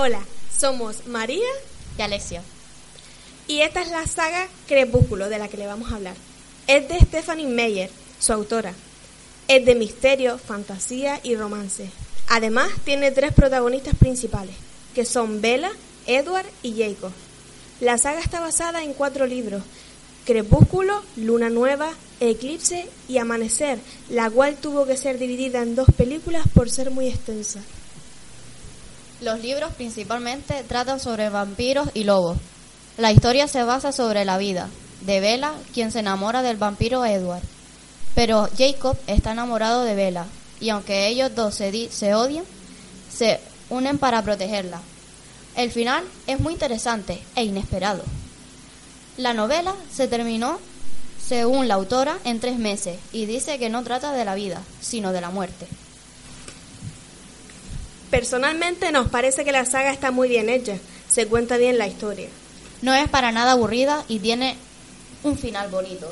Hola, somos María y Alexia. Y esta es la saga Crepúsculo de la que le vamos a hablar. Es de Stephanie Meyer, su autora. Es de misterio, fantasía y romance. Además, tiene tres protagonistas principales, que son Bella, Edward y Jacob. La saga está basada en cuatro libros, Crepúsculo, Luna Nueva, Eclipse y Amanecer, la cual tuvo que ser dividida en dos películas por ser muy extensa. Los libros principalmente tratan sobre vampiros y lobos. La historia se basa sobre la vida de Bella, quien se enamora del vampiro Edward. Pero Jacob está enamorado de Bella, y aunque ellos dos se, se odian, se unen para protegerla. El final es muy interesante e inesperado. La novela se terminó, según la autora, en tres meses y dice que no trata de la vida, sino de la muerte. Personalmente nos parece que la saga está muy bien hecha, se cuenta bien la historia. No es para nada aburrida y tiene un final bonito.